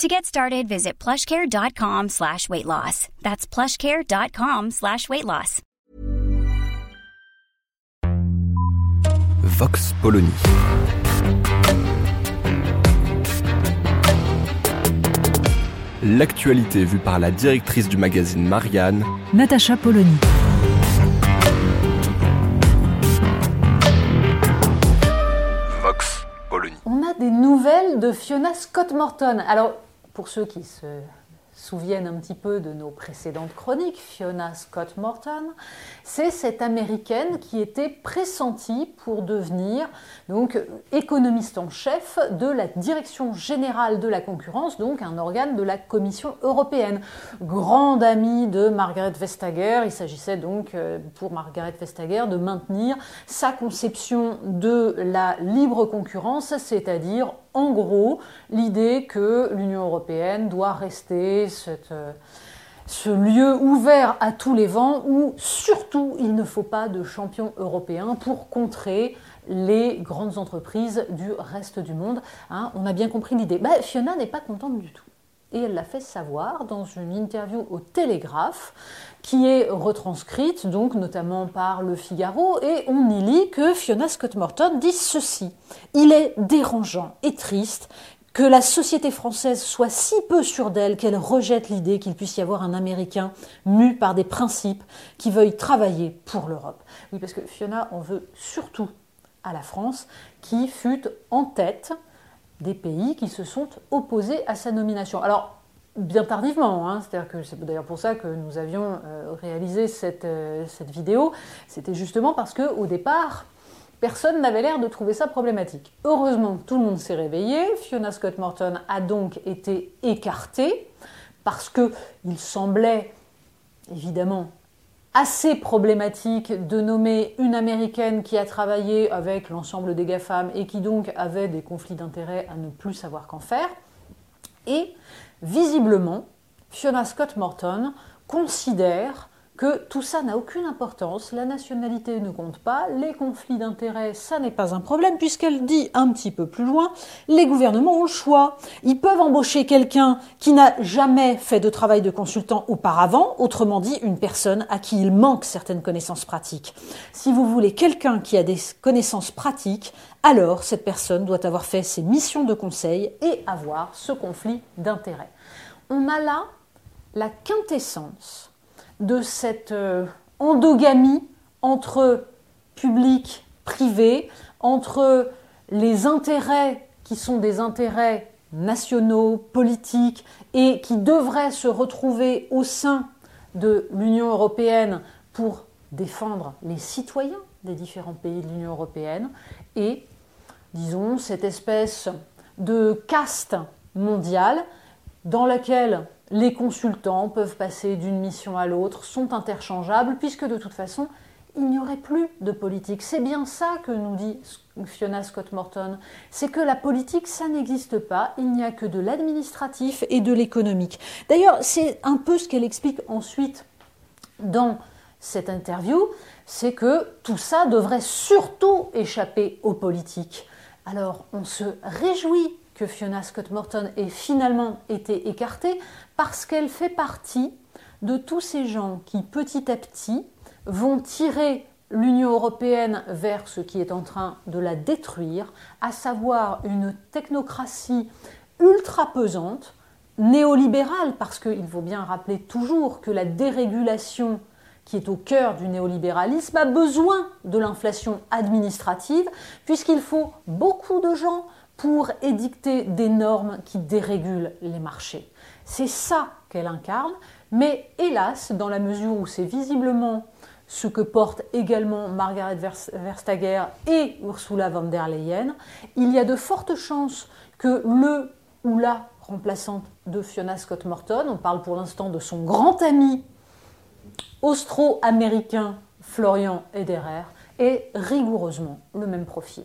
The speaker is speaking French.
To get started, visit plushcare.com slash weight loss. That's plushcare.com slash weight loss. Vox Polony. L'actualité vue par la directrice du magazine Marianne, Natacha Polony. Vox Polony. On a des nouvelles de Fiona Scott Morton. Alors, pour ceux qui se souviennent un petit peu de nos précédentes chroniques, Fiona Scott Morton, c'est cette américaine qui était pressentie pour devenir donc économiste en chef de la Direction générale de la concurrence, donc un organe de la Commission européenne. Grande amie de Margaret Vestager, il s'agissait donc euh, pour Margaret Vestager de maintenir sa conception de la libre concurrence, c'est-à-dire en gros l'idée que l'Union européenne doit rester euh, ce lieu ouvert à tous les vents où surtout il ne faut pas de champion européen pour contrer les grandes entreprises du reste du monde. Hein. on a bien compris l'idée. Bah, Fiona n'est pas contente du tout. Et elle l'a fait savoir dans une interview au Télégraphe, qui est retranscrite donc notamment par Le Figaro, et on y lit que Fiona Scott Morton dit ceci Il est dérangeant et triste que la société française soit si peu sûre d'elle qu'elle rejette l'idée qu'il puisse y avoir un Américain mu par des principes qui veuille travailler pour l'Europe. Oui, parce que Fiona en veut surtout à la France, qui fut en tête des pays qui se sont opposés à sa nomination. Alors, bien tardivement, hein, c'est-à-dire que c'est d'ailleurs pour ça que nous avions euh, réalisé cette, euh, cette vidéo, c'était justement parce qu'au départ, personne n'avait l'air de trouver ça problématique. Heureusement, tout le monde s'est réveillé, Fiona Scott Morton a donc été écartée, parce qu'il semblait évidemment assez problématique de nommer une américaine qui a travaillé avec l'ensemble des GAFAM et qui donc avait des conflits d'intérêts à ne plus savoir qu'en faire. Et visiblement, Fiona Scott Morton considère que tout ça n'a aucune importance, la nationalité ne compte pas, les conflits d'intérêts, ça n'est pas un problème, puisqu'elle dit un petit peu plus loin, les gouvernements ont le choix. Ils peuvent embaucher quelqu'un qui n'a jamais fait de travail de consultant auparavant, autrement dit une personne à qui il manque certaines connaissances pratiques. Si vous voulez quelqu'un qui a des connaissances pratiques, alors cette personne doit avoir fait ses missions de conseil et avoir ce conflit d'intérêts. On a là la quintessence de cette euh, endogamie entre public, privé, entre les intérêts qui sont des intérêts nationaux, politiques, et qui devraient se retrouver au sein de l'Union européenne pour défendre les citoyens des différents pays de l'Union européenne, et, disons, cette espèce de caste mondiale dans laquelle les consultants peuvent passer d'une mission à l'autre, sont interchangeables, puisque de toute façon, il n'y aurait plus de politique. C'est bien ça que nous dit Fiona Scott Morton. C'est que la politique, ça n'existe pas. Il n'y a que de l'administratif et de l'économique. D'ailleurs, c'est un peu ce qu'elle explique ensuite dans cette interview. C'est que tout ça devrait surtout échapper aux politiques. Alors, on se réjouit que Fiona Scott Morton ait finalement été écartée parce qu'elle fait partie de tous ces gens qui petit à petit vont tirer l'Union européenne vers ce qui est en train de la détruire, à savoir une technocratie ultra pesante, néolibérale, parce qu'il faut bien rappeler toujours que la dérégulation, qui est au cœur du néolibéralisme, a besoin de l'inflation administrative, puisqu'il faut beaucoup de gens pour édicter des normes qui dérégulent les marchés. C'est ça qu'elle incarne, mais hélas, dans la mesure où c'est visiblement ce que portent également Margaret Verstager et Ursula von der Leyen, il y a de fortes chances que le ou la remplaçante de Fiona Scott Morton, on parle pour l'instant de son grand ami austro-américain Florian Ederer, ait rigoureusement le même profil.